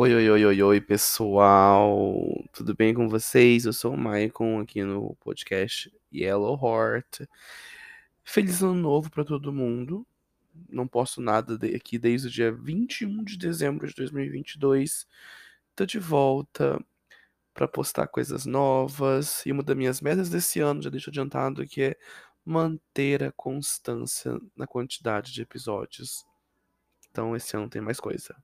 Oi, oi, oi, oi, oi, pessoal. Tudo bem com vocês? Eu sou o Maicon aqui no podcast Yellow Heart. Feliz ano novo para todo mundo. Não posso nada de- aqui desde o dia 21 de dezembro de 2022. Tô de volta para postar coisas novas. E uma das minhas metas desse ano, já deixo adiantado, que é manter a constância na quantidade de episódios. Então esse ano tem mais coisa.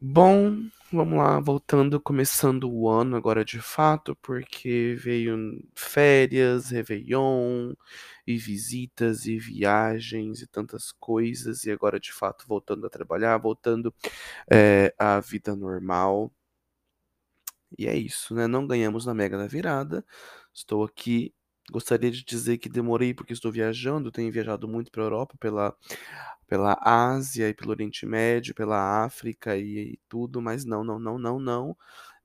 Bom, vamos lá, voltando, começando o ano agora de fato, porque veio férias, Réveillon, e visitas, e viagens, e tantas coisas, e agora de fato voltando a trabalhar, voltando é, à vida normal. E é isso, né? Não ganhamos na Mega da Virada. Estou aqui. Gostaria de dizer que demorei porque estou viajando, tenho viajado muito para a Europa, pela, pela Ásia e pelo Oriente Médio, pela África e, e tudo, mas não, não, não, não, não.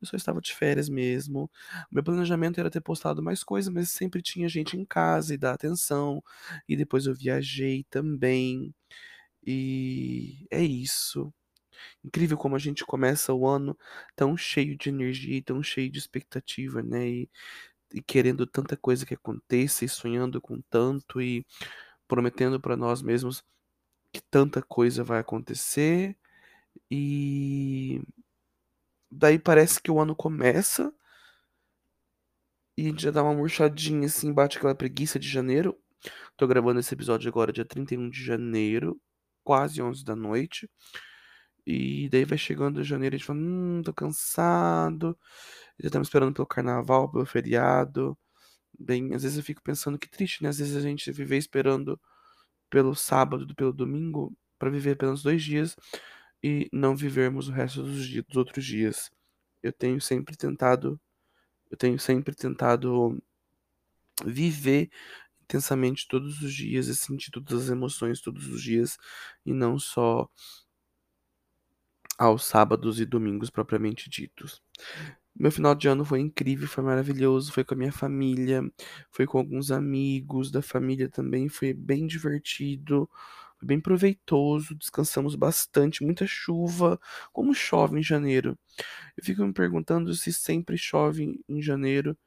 Eu só estava de férias mesmo. Meu planejamento era ter postado mais coisas, mas sempre tinha gente em casa e dar atenção. E depois eu viajei também. E é isso. Incrível como a gente começa o ano tão cheio de energia e tão cheio de expectativa, né? E, e querendo tanta coisa que aconteça e sonhando com tanto e prometendo para nós mesmos que tanta coisa vai acontecer. E daí parece que o ano começa e a gente já dá uma murchadinha assim, bate aquela preguiça de janeiro. Tô gravando esse episódio agora, dia 31 de janeiro, quase 11 da noite. E daí vai chegando janeiro e a gente fala, hum, tô cansado. Já estamos esperando pelo carnaval, pelo feriado. Bem, às vezes eu fico pensando que triste, né? Às vezes a gente viver esperando pelo sábado, pelo domingo, para viver apenas dois dias e não vivermos o resto dos, dias, dos outros dias. Eu tenho sempre tentado, eu tenho sempre tentado viver intensamente todos os dias e sentir todas as emoções todos os dias e não só aos sábados e domingos propriamente ditos. Meu final de ano foi incrível, foi maravilhoso, foi com a minha família, foi com alguns amigos da família também, foi bem divertido, foi bem proveitoso, descansamos bastante, muita chuva, como chove em janeiro. Eu fico me perguntando se sempre chove em janeiro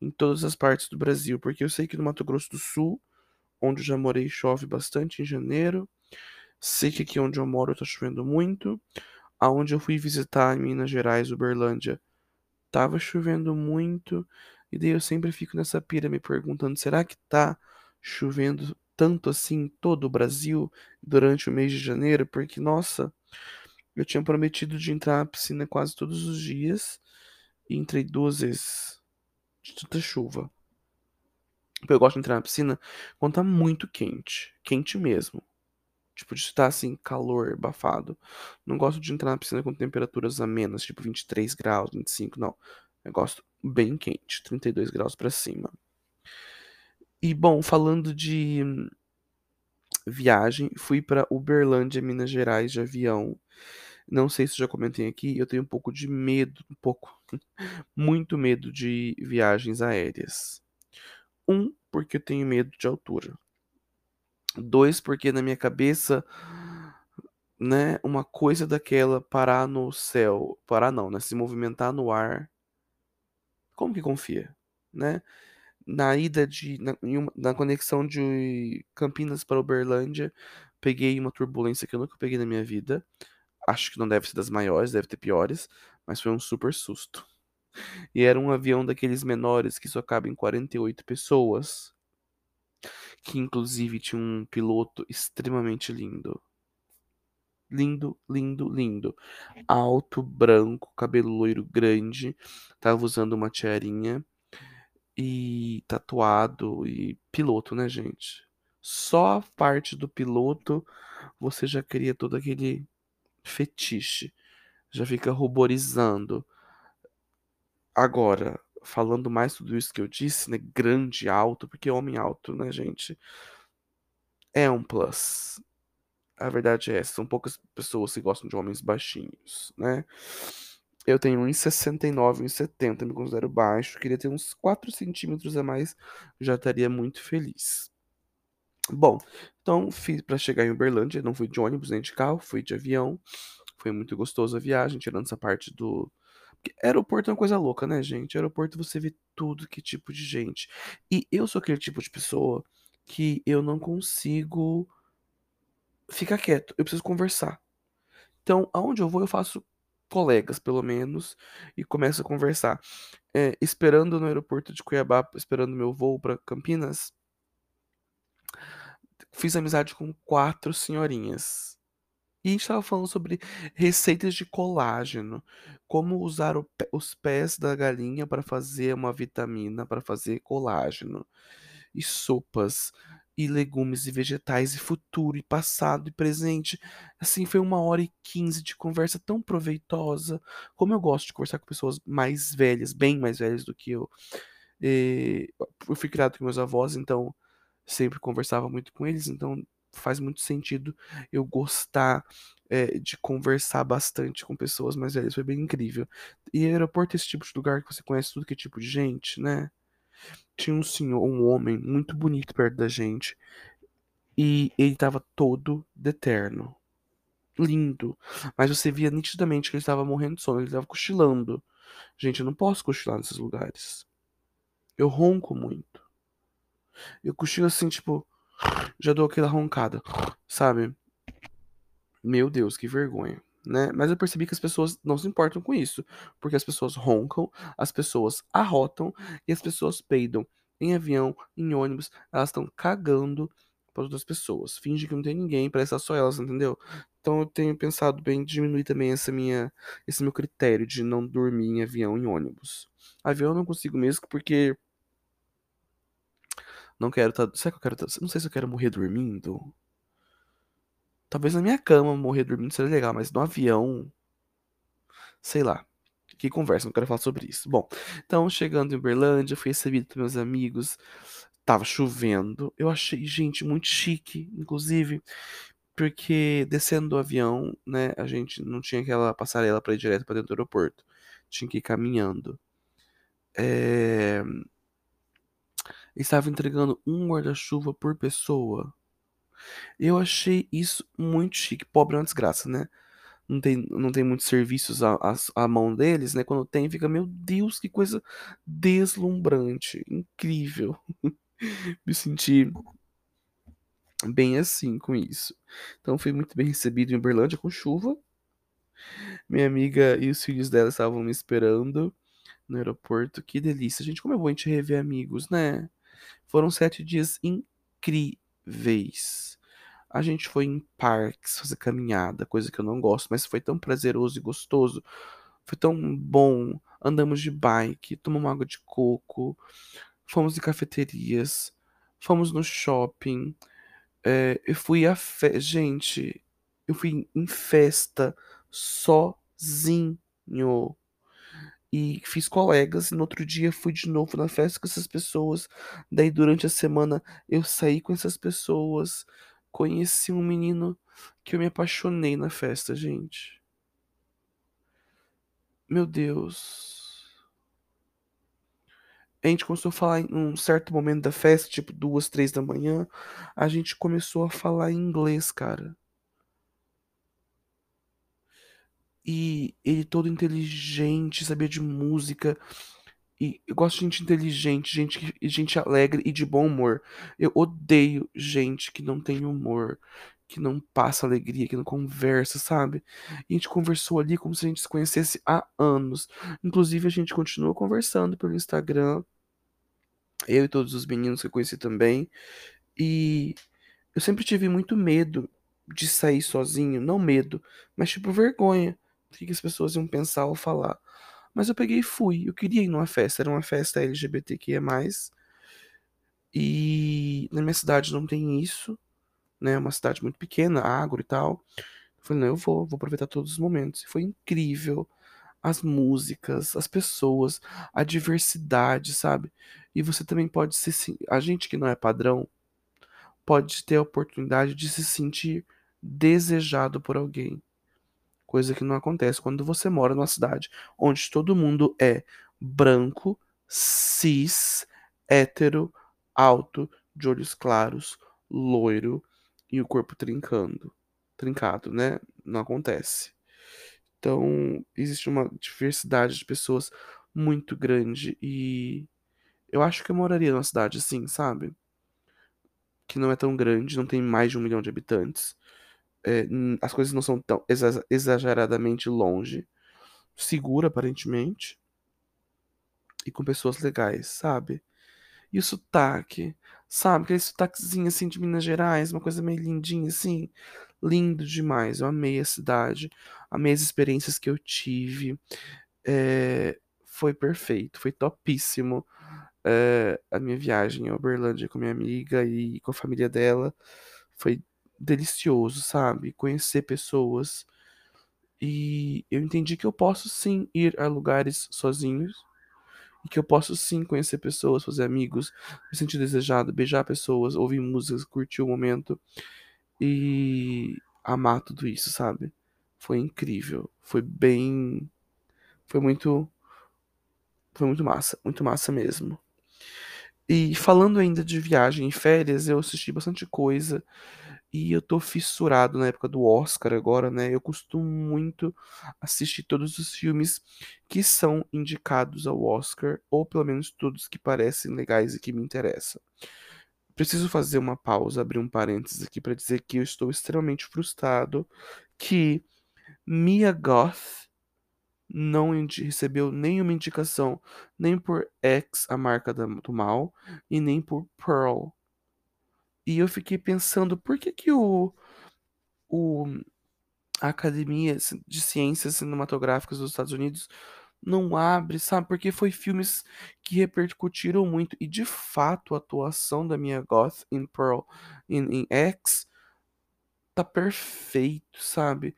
em todas as partes do Brasil, porque eu sei que no Mato Grosso do Sul, onde eu já morei, chove bastante em janeiro. Sei que aqui onde eu moro tá chovendo muito. Aonde eu fui visitar em Minas Gerais, Uberlândia, tava chovendo muito. E daí eu sempre fico nessa pira me perguntando: será que tá chovendo tanto assim em todo o Brasil durante o mês de janeiro? Porque, nossa, eu tinha prometido de entrar na piscina quase todos os dias e entrei duas vezes de tanta chuva. Eu gosto de entrar na piscina quando tá muito quente, quente mesmo. Tipo, de estar assim, calor, abafado. Não gosto de entrar na piscina com temperaturas amenas, tipo 23 graus, 25, não. Eu gosto bem quente, 32 graus pra cima. E bom, falando de viagem, fui pra Uberlândia, Minas Gerais, de avião. Não sei se já comentei aqui, eu tenho um pouco de medo, um pouco, muito medo de viagens aéreas. Um, porque eu tenho medo de altura. Dois, porque na minha cabeça, né, uma coisa daquela parar no céu, parar não, né, se movimentar no ar, como que confia, né? Na ida de, na, uma- na conexão de Campinas para Uberlândia, peguei uma turbulência que eu nunca peguei na minha vida. Acho que não deve ser das maiores, deve ter piores, mas foi um super susto. E era um avião daqueles menores que só cabem 48 pessoas, que inclusive tinha um piloto extremamente lindo. Lindo, lindo, lindo. Alto, branco, cabelo loiro grande, tava usando uma tiarinha e tatuado e piloto, né, gente? Só a parte do piloto você já cria todo aquele fetiche, já fica ruborizando. Agora, falando mais tudo isso que eu disse, né, grande, alto, porque homem alto, né, gente, é um plus. A verdade é essa, são poucas pessoas que gostam de homens baixinhos, né? Eu tenho 1,69, 1,70, me considero baixo. Queria ter uns 4 centímetros a mais, já estaria muito feliz. Bom, então fiz para chegar em Uberlândia, não fui de ônibus nem de carro, fui de avião. Foi muito gostoso a viagem, tirando essa parte do. Aeroporto é uma coisa louca, né, gente? Aeroporto você vê tudo que tipo de gente. E eu sou aquele tipo de pessoa que eu não consigo ficar quieto, eu preciso conversar. Então, aonde eu vou, eu faço colegas, pelo menos, e começo a conversar. É, esperando no aeroporto de Cuiabá, esperando meu voo para Campinas, fiz amizade com quatro senhorinhas. E a gente estava falando sobre receitas de colágeno, como usar o os pés da galinha para fazer uma vitamina, para fazer colágeno, e sopas, e legumes e vegetais, e futuro, e passado, e presente. Assim, foi uma hora e quinze de conversa tão proveitosa. Como eu gosto de conversar com pessoas mais velhas, bem mais velhas do que eu. E eu fui criado com meus avós, então sempre conversava muito com eles, então faz muito sentido eu gostar é, de conversar bastante com pessoas mais velhas. Foi bem incrível. E aeroporto é esse tipo de lugar que você conhece tudo que é tipo de gente, né? Tinha um senhor, um homem muito bonito perto da gente. E ele tava todo de terno. Lindo. Mas você via nitidamente que ele estava morrendo de sono, ele estava cochilando. Gente, eu não posso cochilar nesses lugares. Eu ronco muito. Eu cochilo assim, tipo, já dou aquela roncada, sabe? Meu Deus, que vergonha, né? Mas eu percebi que as pessoas não se importam com isso, porque as pessoas roncam, as pessoas arrotam e as pessoas peidam. Em avião, em ônibus, elas estão cagando para outras pessoas. Finge que não tem ninguém, parece só elas, entendeu? Então eu tenho pensado bem em diminuir também essa minha, esse meu critério de não dormir em avião, em ônibus. Avião eu não consigo mesmo porque não quero tá, será que eu quero tá, não sei se eu quero morrer dormindo. Talvez na minha cama morrer dormindo seria legal, mas no avião, sei lá. Que conversa, não quero falar sobre isso. Bom, então chegando em Uberlândia, fui recebido pelos meus amigos. Tava chovendo. Eu achei, gente, muito chique, inclusive, porque descendo do avião, né, a gente não tinha aquela passarela para ir direto para dentro do aeroporto. Tinha que ir caminhando. É... Estava entregando um guarda-chuva por pessoa. Eu achei isso muito chique. Pobre é uma desgraça, né? Não tem, não tem muitos serviços à, mão deles, né? Quando tem, fica, meu Deus, que coisa deslumbrante, incrível. Me senti bem assim com isso. Então fui muito bem recebido em Uberlândia com chuva. Minha amiga e os filhos dela estavam me esperando no aeroporto. Que delícia, gente. Como é bom a gente rever amigos, né? Foram sete dias incríveis. A gente foi em parques fazer caminhada, coisa que eu não gosto, mas foi tão prazeroso e gostoso. Foi tão bom. Andamos de bike, tomamos água de coco, fomos em cafeterias, fomos no shopping. É, eu fui a fe... Gente, eu fui em festa sozinho. E fiz colegas, e no outro dia fui de novo na festa com essas pessoas. Daí durante a semana eu saí com essas pessoas. Conheci um menino que eu me apaixonei na festa, gente. Meu Deus. A gente começou a falar em um certo momento da festa, tipo duas, três da manhã. A gente começou a falar inglês, cara. E ele todo inteligente, sabia de música. E eu gosto de gente inteligente, gente, gente alegre e de bom humor. Eu odeio gente que não tem humor, que não passa alegria, que não conversa, sabe? E a gente conversou ali como se a gente se conhecesse há anos. Inclusive, a gente continua conversando pelo Instagram, eu e todos os meninos que eu conheci também. E eu sempre tive muito medo de sair sozinho, não medo, mas tipo vergonha. O que as pessoas iam pensar ou falar. Mas eu peguei e fui. Eu queria ir numa festa, era uma festa LGBTQIA+. E na minha cidade não tem isso, né? É uma cidade muito pequena, agro e tal. Eu falei, não, eu vou, vou aproveitar todos os momentos. E foi incrível. As músicas, as pessoas, a diversidade, sabe? E você também pode se. A gente que não é padrão pode ter a oportunidade de se sentir desejado por alguém. Coisa que não acontece quando você mora numa cidade onde todo mundo é branco, cis, hétero, alto, de olhos claros, loiro e o corpo trincando. Trincado, né? Não acontece. Então, existe uma diversidade de pessoas muito grande e eu acho que eu moraria numa cidade assim, sabe? Que não é tão grande, não tem mais de um milhão de habitantes. É, as coisas não são tão exageradamente longe. Segura, aparentemente. E com pessoas legais, sabe? E o sotaque, sabe? Aquele sotaquezinho assim de Minas Gerais, uma coisa meio lindinha assim. Lindo demais. Eu amei a cidade, amei as experiências que eu tive. É, foi perfeito, foi topíssimo. É, a minha viagem a Uberlândia com minha amiga e com a família dela foi delicioso, sabe? Conhecer pessoas. E eu entendi que eu posso sim ir a lugares sozinhos e que eu posso sim conhecer pessoas, fazer amigos, me sentir desejado, beijar pessoas, ouvir músicas, curtir o momento e amar tudo isso, sabe? Foi incrível, foi bem, foi muito, foi muito massa, muito massa mesmo. E falando ainda de viagem e férias, eu assisti bastante coisa e eu tô fissurado na época do Oscar agora, né? Eu costumo muito assistir todos os filmes que são indicados ao Oscar, ou pelo menos todos que parecem legais e que me interessam. Preciso fazer uma pausa, abrir um parênteses aqui para dizer que eu estou extremamente frustrado que Mia Goth não recebeu nenhuma indicação, nem por X, a marca do mal, e nem por Pearl. E eu fiquei pensando, por que que o, o a Academia de Ciências Cinematográficas dos Estados Unidos não abre, sabe? Porque foi filmes que repercutiram muito e de fato a atuação da minha Goth em Pearl em X tá perfeito, sabe?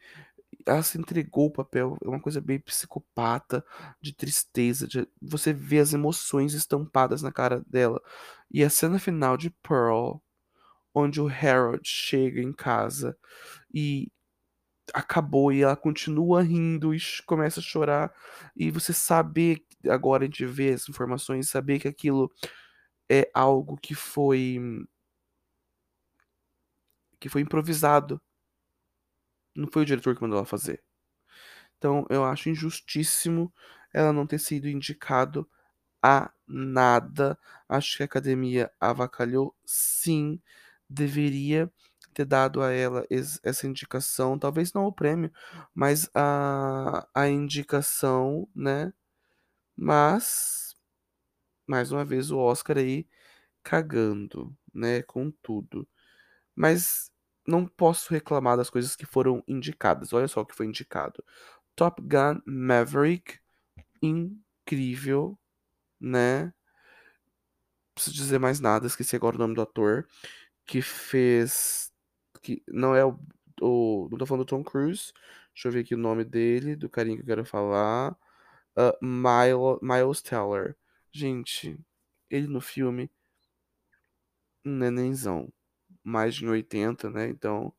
Ela se entregou o papel, é uma coisa bem psicopata, de tristeza, de você vê as emoções estampadas na cara dela. E a cena final de Pearl, onde o Harold chega em casa e acabou e ela continua rindo e começa a chorar. E você saber agora a gente vê as informações saber que aquilo é algo que foi que foi improvisado. Não foi o diretor que mandou ela fazer. Então eu acho injustíssimo ela não ter sido indicado a nada. Acho que a academia avacalhou sim deveria ter dado a ela essa indicação, talvez não o prêmio, mas a, a indicação, né? Mas, mais uma vez, o Oscar aí cagando, né? Com tudo. Mas não posso reclamar das coisas que foram indicadas. Olha só o que foi indicado: Top Gun Maverick, incrível, né? preciso dizer mais nada, esqueci agora o nome do ator que fez que não é o, o. Não tô falando do Tom Cruise. Deixa eu ver aqui o nome dele, do carinho que eu quero falar. Uh, Miles, Miles Teller. Gente, ele no filme. Nenenzão. Mais de 80, né? Então.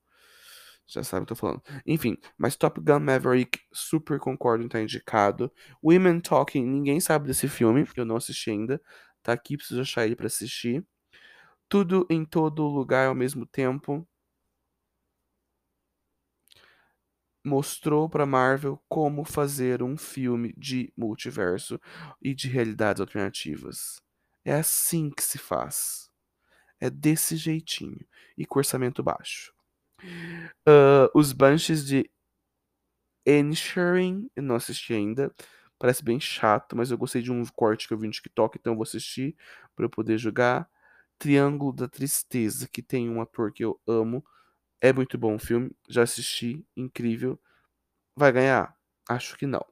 Já sabe o que eu tô falando. Enfim, mas Top Gun Maverick, super concordo em estar indicado. Women Talking, ninguém sabe desse filme, eu não assisti ainda. Tá aqui, preciso achar ele para assistir. Tudo em todo lugar ao mesmo tempo. mostrou para Marvel como fazer um filme de multiverso e de realidades alternativas. É assim que se faz. É desse jeitinho e com orçamento baixo. Uh, os Banshees de Inisherin, eu não assisti ainda. Parece bem chato, mas eu gostei de um corte que eu vi no TikTok, então eu vou assistir para eu poder jogar. Triângulo da Tristeza, que tem um ator que eu amo, é muito bom o filme, já assisti, incrível. Vai ganhar? Acho que não.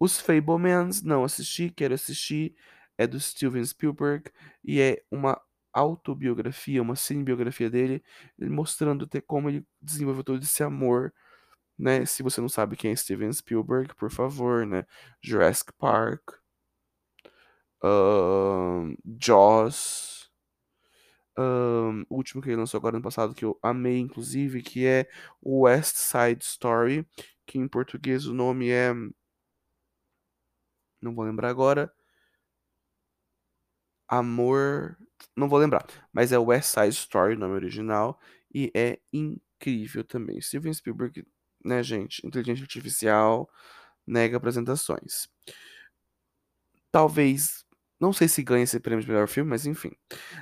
Os Fablemans, não assisti, quero assistir. É do Steven Spielberg e é uma autobiografia, uma cinebiografia dele, mostrando até como ele desenvolveu todo esse amor, né? Se você não sabe quem é Steven Spielberg, por favor, né? Jurassic Park, uh, Jaws, um, último que ele lançou agora no passado, que eu amei, inclusive, que é West Side Story, que em português o nome é. Não vou lembrar agora. Amor. Não vou lembrar. Mas é West Side Story, o nome original. E é incrível também. Steven Spielberg, né, gente? Inteligência artificial, nega apresentações. Talvez. Não sei se ganha esse prêmio de melhor filme, mas enfim.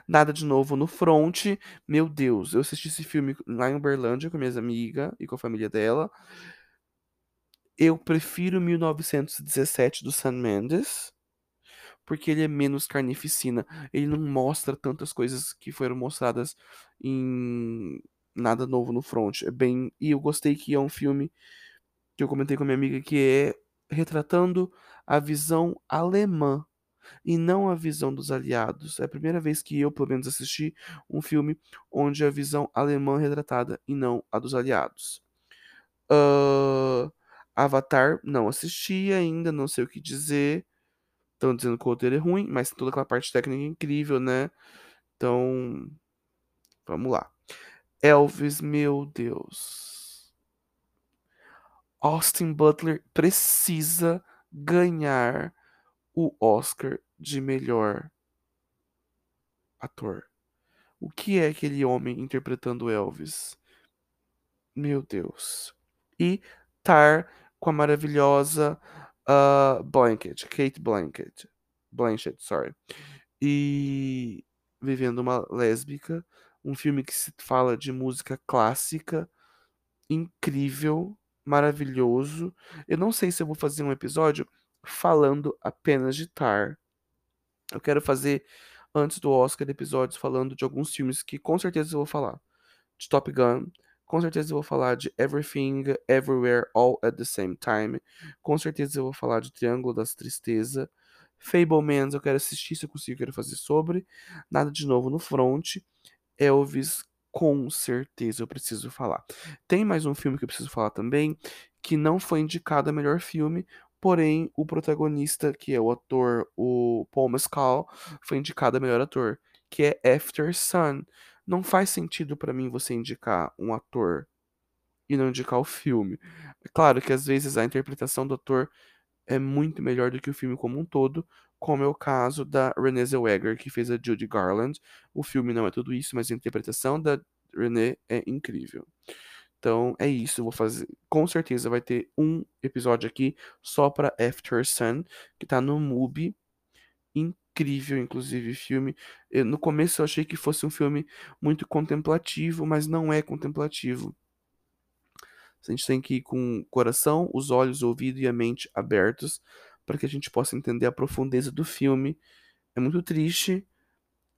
Nada de novo no front. Meu Deus, eu assisti esse filme lá em Uberlândia com minhas amigas e com a família dela. Eu prefiro 1917 do Sam Mendes, porque ele é menos carnificina. Ele não mostra tantas coisas que foram mostradas em Nada Novo no Front. É bem, e eu gostei que é um filme que eu comentei com a minha amiga que é retratando a visão alemã e não a visão dos aliados. É a primeira vez que eu, pelo menos, assisti um filme onde a visão alemã é retratada e não a dos aliados. Uh, Avatar, não assisti ainda, não sei o que dizer. Estão dizendo que o roteiro é ruim, mas toda aquela parte técnica é incrível, né? Então, vamos lá. Elvis, meu Deus. Austin Butler precisa ganhar o Oscar de melhor ator. O que é aquele homem interpretando Elvis? Meu Deus. E Tar com a maravilhosa uh, Blanket, Kate Blanket, Blanchett, sorry. E Vivendo uma Lésbica, um filme que se fala de música clássica, incrível, maravilhoso. Eu não sei se eu vou fazer um episódio falando apenas de Tar. Eu quero fazer antes do Oscar episódios falando de alguns filmes que com certeza eu vou falar. De Top Gun, com certeza eu vou falar de Everything, Everywhere, All at the Same Time. Com certeza eu vou falar de Triângulo das Tristeza. Fablemans, eu quero assistir se eu consigo, quero fazer sobre. Nada de novo no front. Elvis, com certeza eu preciso falar. Tem mais um filme que eu preciso falar também, que não foi indicado a melhor filme, porém o protagonista, que é o ator, o Paul Mescal, foi indicado a melhor ator, que é After Sun. Não faz sentido para mim você indicar um ator e não indicar o filme. É claro que às vezes a interpretação do ator é muito melhor do que o filme como um todo, como é o caso da Renée Zellweger, que fez a Judy Garland. O filme não é tudo isso, mas a interpretação da Renée é incrível. Então é isso, vou fazer. Com certeza vai ter um episódio aqui só para After Sun, que tá no MUBI incrível, inclusive, filme. Eu, no começo eu achei que fosse um filme muito contemplativo, mas não é contemplativo. A gente tem que ir com o coração, os olhos, o ouvido e a mente abertos para que a gente possa entender a profundeza do filme. É muito triste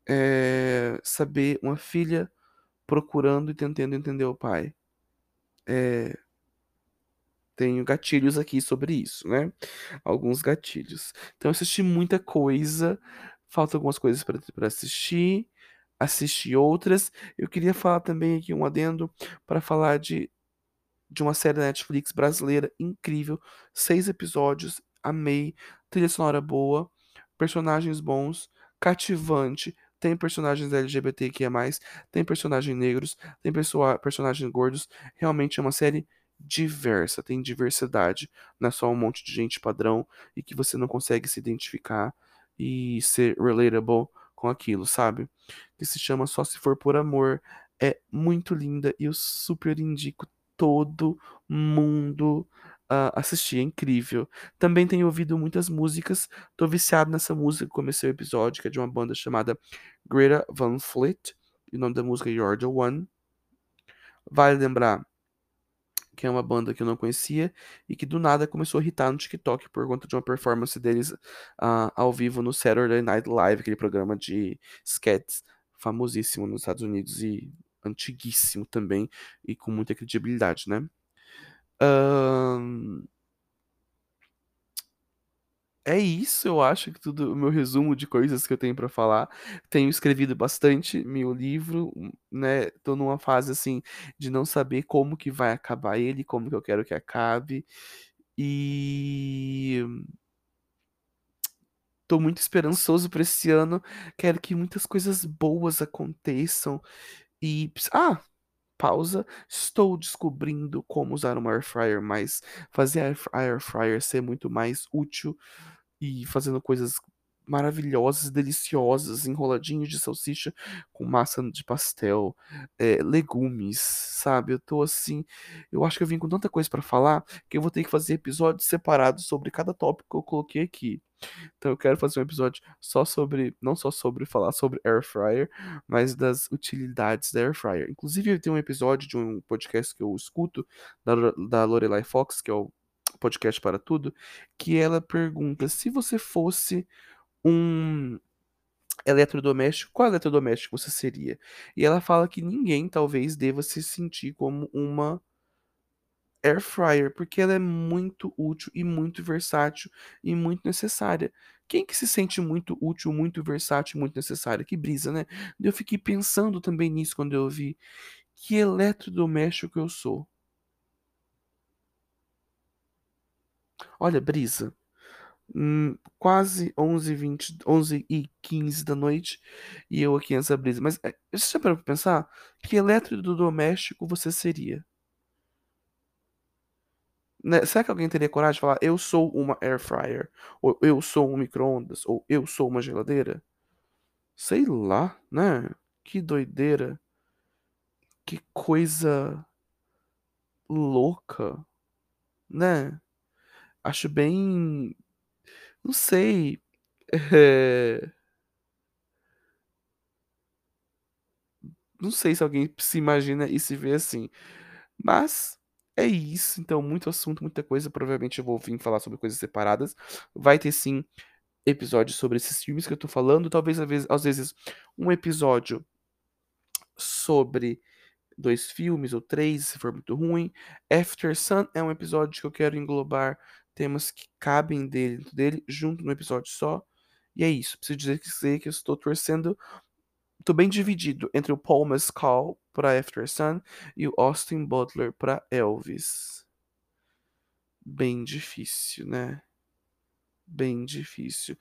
é, saber uma filha procurando e tentando entender o pai. É, tenho gatilhos aqui sobre isso, né? Alguns gatilhos. Então, assisti muita coisa. Faltam algumas coisas para assistir. Assisti outras. Eu queria falar também aqui um adendo para falar de, de uma série da Netflix brasileira incrível. Seis episódios. Amei. Trilha sonora boa. Personagens bons. Cativante. Tem personagens LGBTQIA, tem personagens negros, tem personagens gordos. Realmente é uma série diversa, tem diversidade, não é só um monte de gente padrão e que você não consegue se identificar e ser relatable com aquilo, sabe? Que se chama Só Se For Por Amor. É muito linda e eu super indico todo mundo uh, assistir, é incrível. Também tenho ouvido muitas músicas, tô viciado nessa música, comecei o episódio, que é de uma banda chamada Greta Van Fleet, e o nome da música é the One. Vale lembrar que é uma banda que eu não conhecia e que do nada começou a irritar no TikTok por conta de uma performance deles uh, ao vivo no Saturday Night Live, aquele programa de sketches famosíssimo nos Estados Unidos e antiguíssimo também e com muita credibilidade, né? É isso, eu acho que tudo o meu resumo de coisas que eu tenho para falar. Tenho escrevido bastante meu livro, né? Tô numa fase assim de não saber como que vai acabar ele, como que eu quero que acabe. E tô muito esperançoso para esse ano. Quero que muitas coisas boas aconteçam. E ah, pausa. Estou descobrindo como usar uma air fryer, mas fazer a air fryer ser muito mais útil e fazendo coisas maravilhosas, deliciosas, enroladinhos de salsicha com massa de pastel, eh, legumes, sabe? Eu tô assim, eu acho que eu vim com tanta coisa pra falar que eu vou ter que fazer episódios separados sobre cada tópico que eu coloquei aqui. Então eu quero fazer um episódio só sobre, não só sobre falar sobre air fryer, mas das utilidades da air fryer. Inclusive tem um episódio de um podcast que eu escuto da, da Lorelai Fox, que é o podcast para tudo, que ela pergunta se você fosse um eletrodoméstico, qual eletrodoméstico você seria? E ela fala que ninguém talvez deva se sentir como uma air fryer, porque ela é muito útil e muito versátil e muito necessária. Quem que se sente muito útil, muito versátil muito necessária? Que brisa, né? Eu fiquei pensando também nisso quando eu vi que eletrodoméstico eu sou. Olha, brisa. Hum, quase 11 20 11 e 15 da noite e eu aqui nessa brisa. Mas é, você já parou pra pensar? Que eletrodoméstico você seria? Né? Será que alguém teria coragem de falar eu sou uma air fryer? Ou eu sou um micro-ondas? Ou eu sou uma geladeira? Sei lá, né? Que doideira. Que coisa louca, né? Acho bem. Não sei. É... Não sei se alguém se imagina e se vê assim. Mas é isso. Então, muito assunto, muita coisa. Provavelmente eu vou vir falar sobre coisas separadas. Vai ter sim episódios sobre esses filmes que eu tô falando. Talvez, às vezes, um episódio sobre dois filmes ou três, se for muito ruim. After Sun é um episódio que eu quero englobar temas que cabem dentro dele, junto no episódio só. E é isso. Preciso dizer que, que eu estou torcendo. Estou bem dividido entre o Paul Mescal para After Sun e o Austin Butler para Elvis. Bem difícil, né? Bem difícil.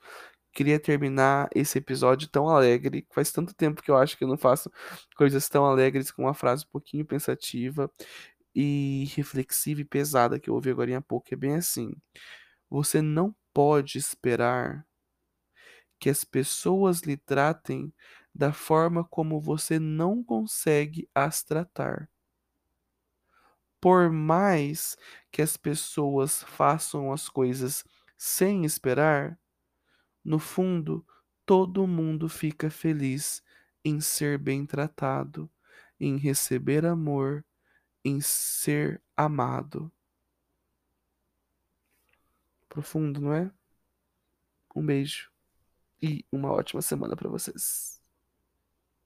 Queria terminar esse episódio tão alegre. Faz tanto tempo que eu acho que eu não faço coisas tão alegres com uma frase um pouquinho pensativa e reflexiva e pesada que eu ouvi agora há pouco. É bem assim. Você não pode esperar que as pessoas lhe tratem da forma como você não consegue as tratar. Por mais que as pessoas façam as coisas sem esperar, no fundo, todo mundo fica feliz em ser bem tratado, em receber amor, em ser amado. Profundo, não é? Um beijo e uma ótima semana para vocês.